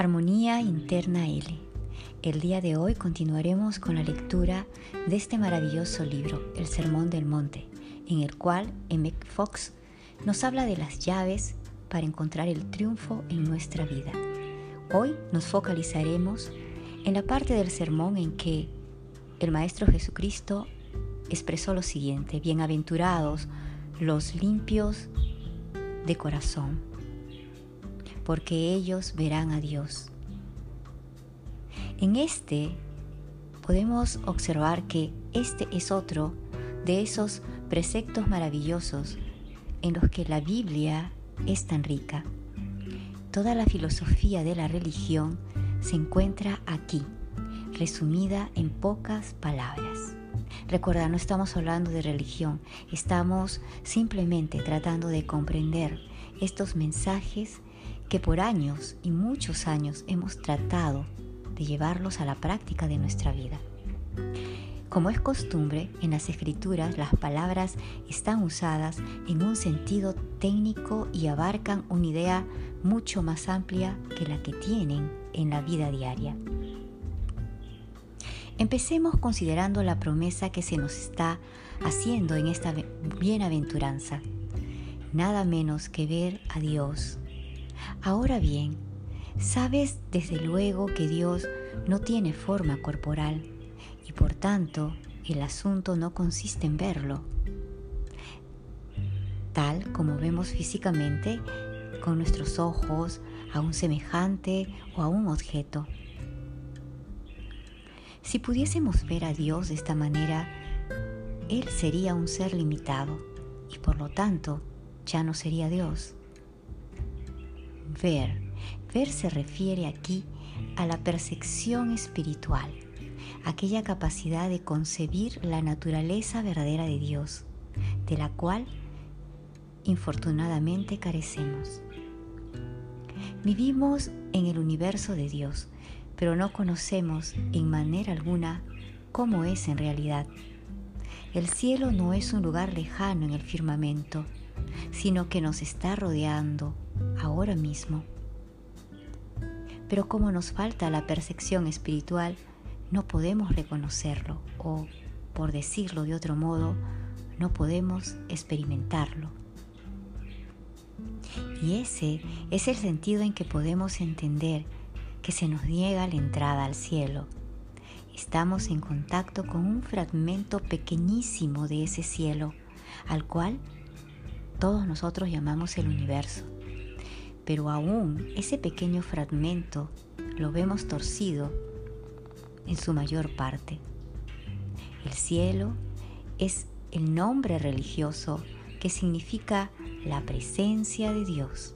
Armonía Interna L. El día de hoy continuaremos con la lectura de este maravilloso libro, El Sermón del Monte, en el cual M. Fox nos habla de las llaves para encontrar el triunfo en nuestra vida. Hoy nos focalizaremos en la parte del sermón en que el Maestro Jesucristo expresó lo siguiente, bienaventurados los limpios de corazón porque ellos verán a Dios. En este podemos observar que este es otro de esos preceptos maravillosos en los que la Biblia es tan rica. Toda la filosofía de la religión se encuentra aquí, resumida en pocas palabras. Recuerda, no estamos hablando de religión, estamos simplemente tratando de comprender estos mensajes que por años y muchos años hemos tratado de llevarlos a la práctica de nuestra vida. Como es costumbre, en las escrituras las palabras están usadas en un sentido técnico y abarcan una idea mucho más amplia que la que tienen en la vida diaria. Empecemos considerando la promesa que se nos está haciendo en esta bienaventuranza. Nada menos que ver a Dios Ahora bien, sabes desde luego que Dios no tiene forma corporal y por tanto el asunto no consiste en verlo, tal como vemos físicamente con nuestros ojos a un semejante o a un objeto. Si pudiésemos ver a Dios de esta manera, Él sería un ser limitado y por lo tanto ya no sería Dios ver. Ver se refiere aquí a la percepción espiritual, aquella capacidad de concebir la naturaleza verdadera de Dios, de la cual infortunadamente carecemos. Vivimos en el universo de Dios, pero no conocemos en manera alguna cómo es en realidad. El cielo no es un lugar lejano en el firmamento, sino que nos está rodeando ahora mismo. Pero como nos falta la percepción espiritual, no podemos reconocerlo o, por decirlo de otro modo, no podemos experimentarlo. Y ese es el sentido en que podemos entender que se nos niega la entrada al cielo. Estamos en contacto con un fragmento pequeñísimo de ese cielo, al cual todos nosotros llamamos el universo. Pero aún ese pequeño fragmento lo vemos torcido en su mayor parte. El cielo es el nombre religioso que significa la presencia de Dios.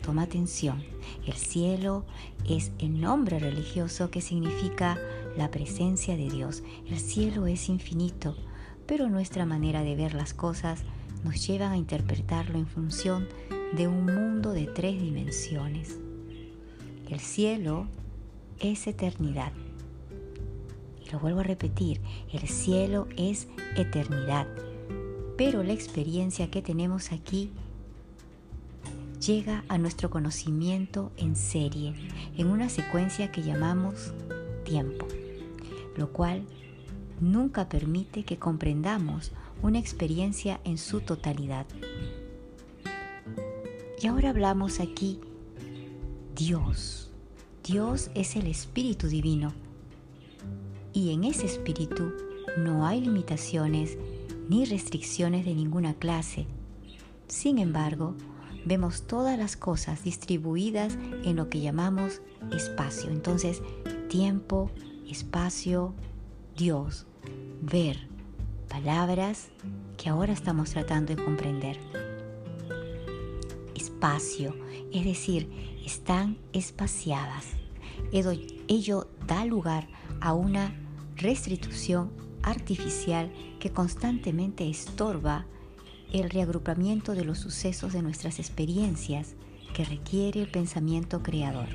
Toma atención, el cielo es el nombre religioso que significa la presencia de Dios. El cielo es infinito, pero nuestra manera de ver las cosas nos llevan a interpretarlo en función de un mundo de tres dimensiones. El cielo es eternidad. Y lo vuelvo a repetir, el cielo es eternidad. Pero la experiencia que tenemos aquí llega a nuestro conocimiento en serie, en una secuencia que llamamos tiempo, lo cual nunca permite que comprendamos una experiencia en su totalidad. Y ahora hablamos aquí Dios. Dios es el Espíritu Divino. Y en ese Espíritu no hay limitaciones ni restricciones de ninguna clase. Sin embargo, vemos todas las cosas distribuidas en lo que llamamos espacio. Entonces, tiempo, espacio, Dios, ver, palabras que ahora estamos tratando de comprender. Espacio, es decir, están espaciadas. Ello da lugar a una restitución artificial que constantemente estorba el reagrupamiento de los sucesos de nuestras experiencias que requiere el pensamiento creador.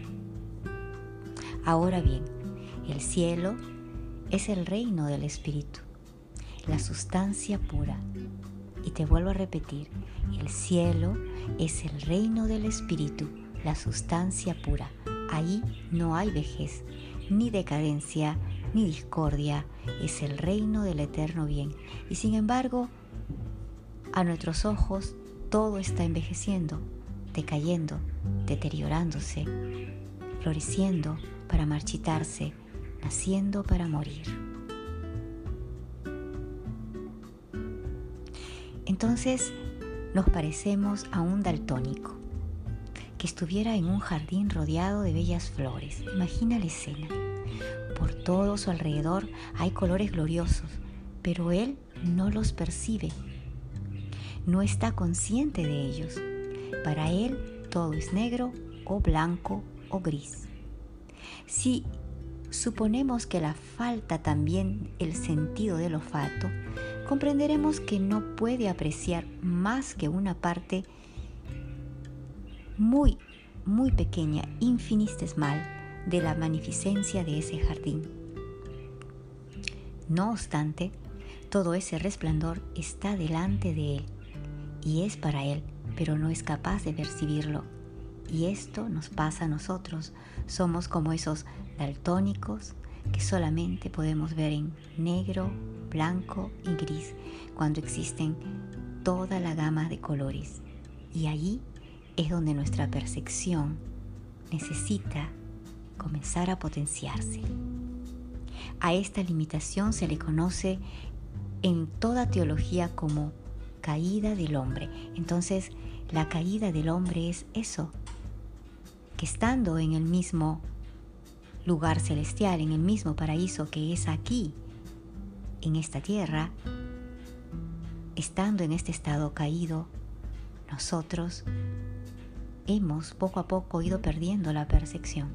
Ahora bien, el cielo es el reino del Espíritu, la sustancia pura. Y te vuelvo a repetir, el cielo es el reino del Espíritu, la sustancia pura. Ahí no hay vejez, ni decadencia, ni discordia. Es el reino del eterno bien. Y sin embargo, a nuestros ojos todo está envejeciendo, decayendo, deteriorándose, floreciendo para marchitarse, naciendo para morir. Entonces nos parecemos a un daltónico que estuviera en un jardín rodeado de bellas flores. Imagina la escena. Por todo su alrededor hay colores gloriosos, pero él no los percibe no está consciente de ellos. Para él todo es negro o blanco o gris. Si suponemos que la falta también el sentido del olfato, comprenderemos que no puede apreciar más que una parte muy, muy pequeña, infinitesimal, de la magnificencia de ese jardín. No obstante, todo ese resplandor está delante de él y es para Él, pero no es capaz de percibirlo. Y esto nos pasa a nosotros. Somos como esos daltónicos que solamente podemos ver en negro, blanco y gris cuando existen toda la gama de colores. Y allí es donde nuestra percepción necesita comenzar a potenciarse. A esta limitación se le conoce en toda teología como caída del hombre. Entonces, la caída del hombre es eso, que estando en el mismo lugar celestial, en el mismo paraíso que es aquí, en esta tierra, estando en este estado caído, nosotros hemos poco a poco ido perdiendo la percepción.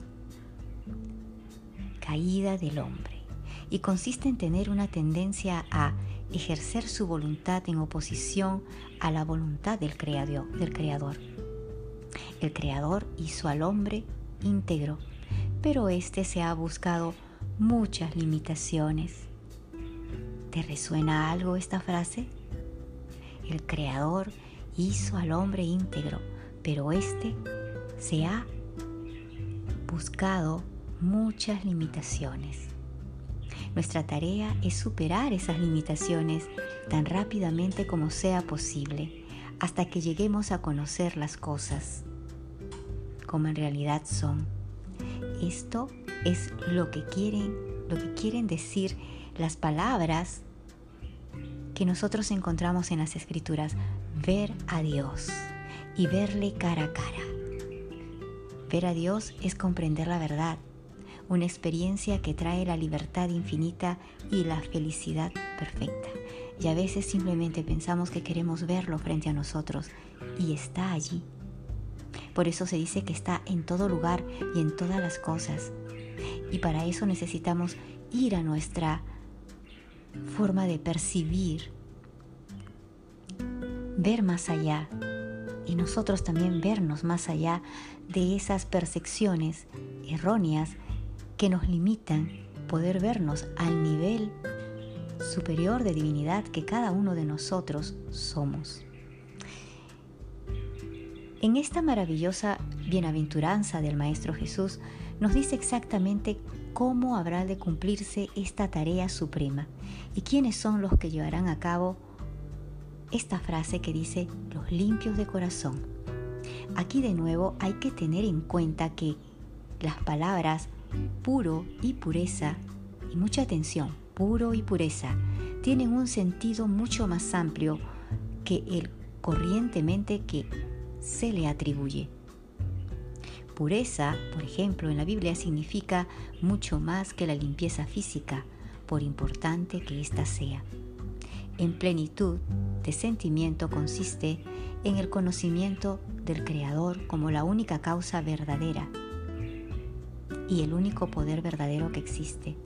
Caída del hombre. Y consiste en tener una tendencia a ejercer su voluntad en oposición a la voluntad del. Del creador. El creador hizo al hombre íntegro, pero éste se ha buscado muchas limitaciones. ¿Te resuena algo esta frase? El creador hizo al hombre íntegro, pero éste se ha buscado muchas limitaciones. Nuestra tarea es superar esas limitaciones tan rápidamente como sea posible hasta que lleguemos a conocer las cosas como en realidad son. Esto es lo que quieren, lo que quieren decir las palabras que nosotros encontramos en las escrituras, ver a Dios y verle cara a cara. Ver a Dios es comprender la verdad, una experiencia que trae la libertad infinita y la felicidad perfecta. Y a veces simplemente pensamos que queremos verlo frente a nosotros y está allí. Por eso se dice que está en todo lugar y en todas las cosas. Y para eso necesitamos ir a nuestra forma de percibir, ver más allá y nosotros también vernos más allá de esas percepciones erróneas que nos limitan poder vernos al nivel superior de divinidad que cada uno de nosotros somos. En esta maravillosa bienaventuranza del Maestro Jesús nos dice exactamente cómo habrá de cumplirse esta tarea suprema y quiénes son los que llevarán a cabo esta frase que dice los limpios de corazón. Aquí de nuevo hay que tener en cuenta que las palabras puro y pureza, y mucha atención, puro y pureza, tienen un sentido mucho más amplio que el corrientemente que se le atribuye. Pureza, por ejemplo, en la Biblia significa mucho más que la limpieza física, por importante que ésta sea. En plenitud de sentimiento consiste en el conocimiento del Creador como la única causa verdadera y el único poder verdadero que existe.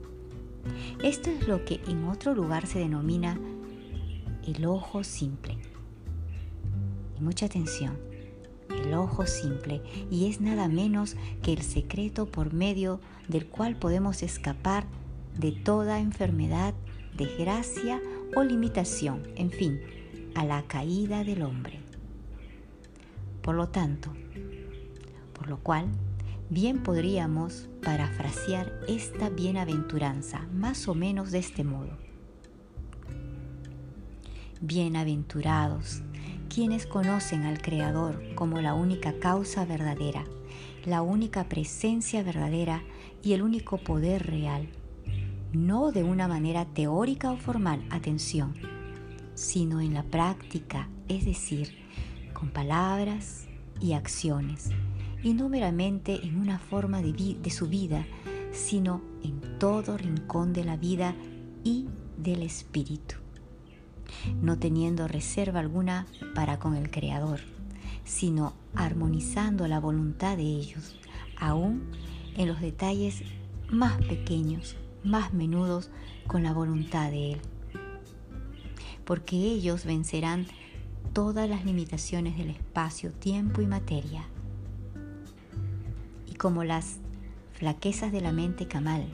Esto es lo que en otro lugar se denomina el ojo simple. Y mucha atención, el ojo simple, y es nada menos que el secreto por medio del cual podemos escapar de toda enfermedad, desgracia o limitación, en fin, a la caída del hombre. Por lo tanto, por lo cual, bien podríamos parafrasear esta bienaventuranza más o menos de este modo. Bienaventurados quienes conocen al Creador como la única causa verdadera, la única presencia verdadera y el único poder real no de una manera teórica o formal, atención, sino en la práctica, es decir, con palabras y acciones, y no meramente en una forma de, su vida, sino en todo rincón de la vida y del espíritu, no teniendo reserva alguna para con el Creador, sino armonizando la voluntad de ellos, aún en los detalles más pequeños más menudos con la voluntad de Él. Porque ellos vencerán todas las limitaciones del espacio, tiempo y materia. Y como las flaquezas de la mente camal,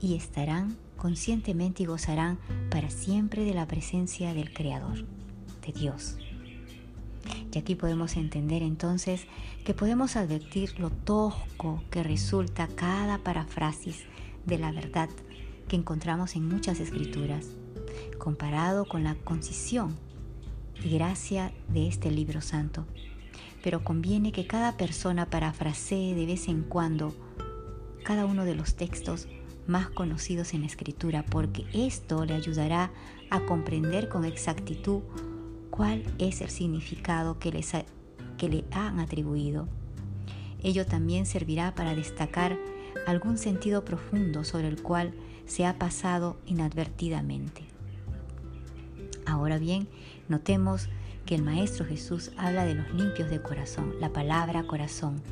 y estarán conscientemente y gozarán para siempre de la presencia del Creador, de Dios. Y aquí podemos entender entonces que podemos advertir lo tosco que resulta cada parafrasis de la verdad que encontramos en muchas escrituras, comparado con la concisión y gracia de este libro santo. Pero conviene que cada persona parafrasee de vez en cuando cada uno de los textos más conocidos en la escritura, porque esto le ayudará a comprender con exactitud cuál es el significado que, les que le han atribuido. Ello también servirá para destacar algún sentido profundo sobre el cual se ha pasado inadvertidamente. Ahora bien, notemos que el Maestro Jesús habla de los limpios de corazón. La palabra corazón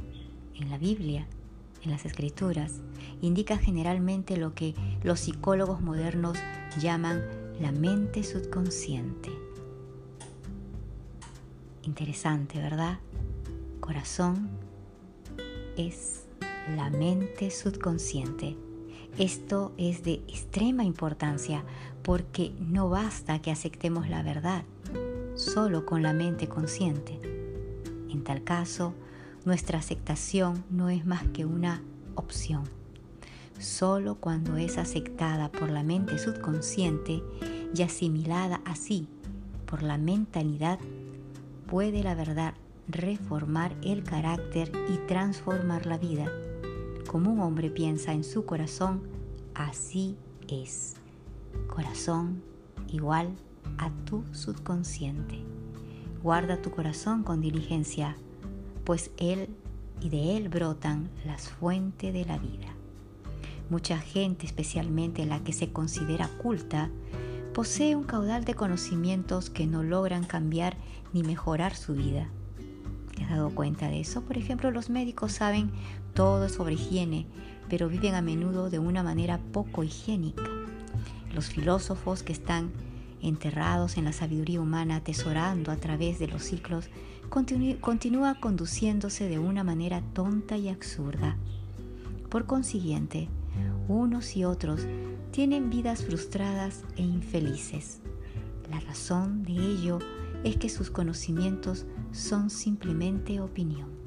en la Biblia, en las Escrituras, indica generalmente lo que los psicólogos modernos llaman la mente subconsciente. Interesante, ¿verdad? Corazón es la mente subconsciente. Esto es de extrema importancia porque no basta que aceptemos la verdad solo con la mente consciente. En tal caso, nuestra aceptación no es más que una opción. Solo cuando es aceptada por la mente subconsciente y asimilada así por la mentalidad, puede la verdad reformar el carácter y transformar la vida como un hombre piensa en su corazón, así es. Corazón igual a tu subconsciente. Guarda tu corazón con diligencia, pues él y de él brotan las fuentes de la vida. Mucha gente, especialmente la que se considera culta, posee un caudal de conocimientos que no logran cambiar ni mejorar su vida. ¿Te has dado cuenta de eso? Por ejemplo, los médicos saben todo sobre higiene, pero viven a menudo de una manera poco higiénica. Los filósofos que están enterrados en la sabiduría humana, atesorando a través de los ciclos, continúa conduciéndose de una manera tonta y absurda. Por consiguiente, unos y otros tienen vidas frustradas e infelices. La razón de ello es que sus conocimientos son simplemente opinión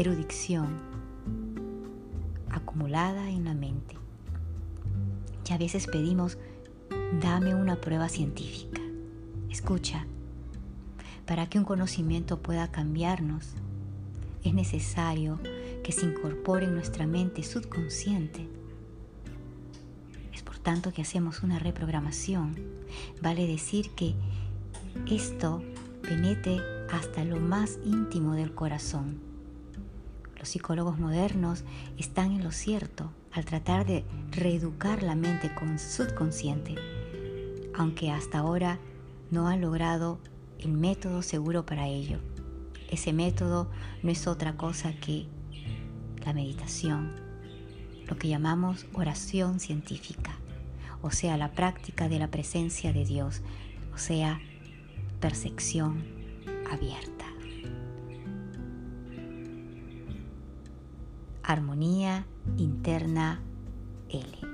erudición acumulada en la mente. Y a veces pedimos, dame una prueba científica. Escucha, para que un conocimiento pueda cambiarnos, es necesario que se incorpore en nuestra mente subconsciente. Es por tanto que hacemos una reprogramación. Vale decir que esto penetre hasta lo más íntimo del corazón. Los psicólogos modernos están en lo cierto al tratar de reeducar la mente con subconsciente, aunque hasta ahora no han logrado el método seguro para ello. Ese método no es otra cosa que la meditación, lo que llamamos oración científica, o sea, la práctica de la presencia de Dios, o sea, percepción abierta. Armonía interna L.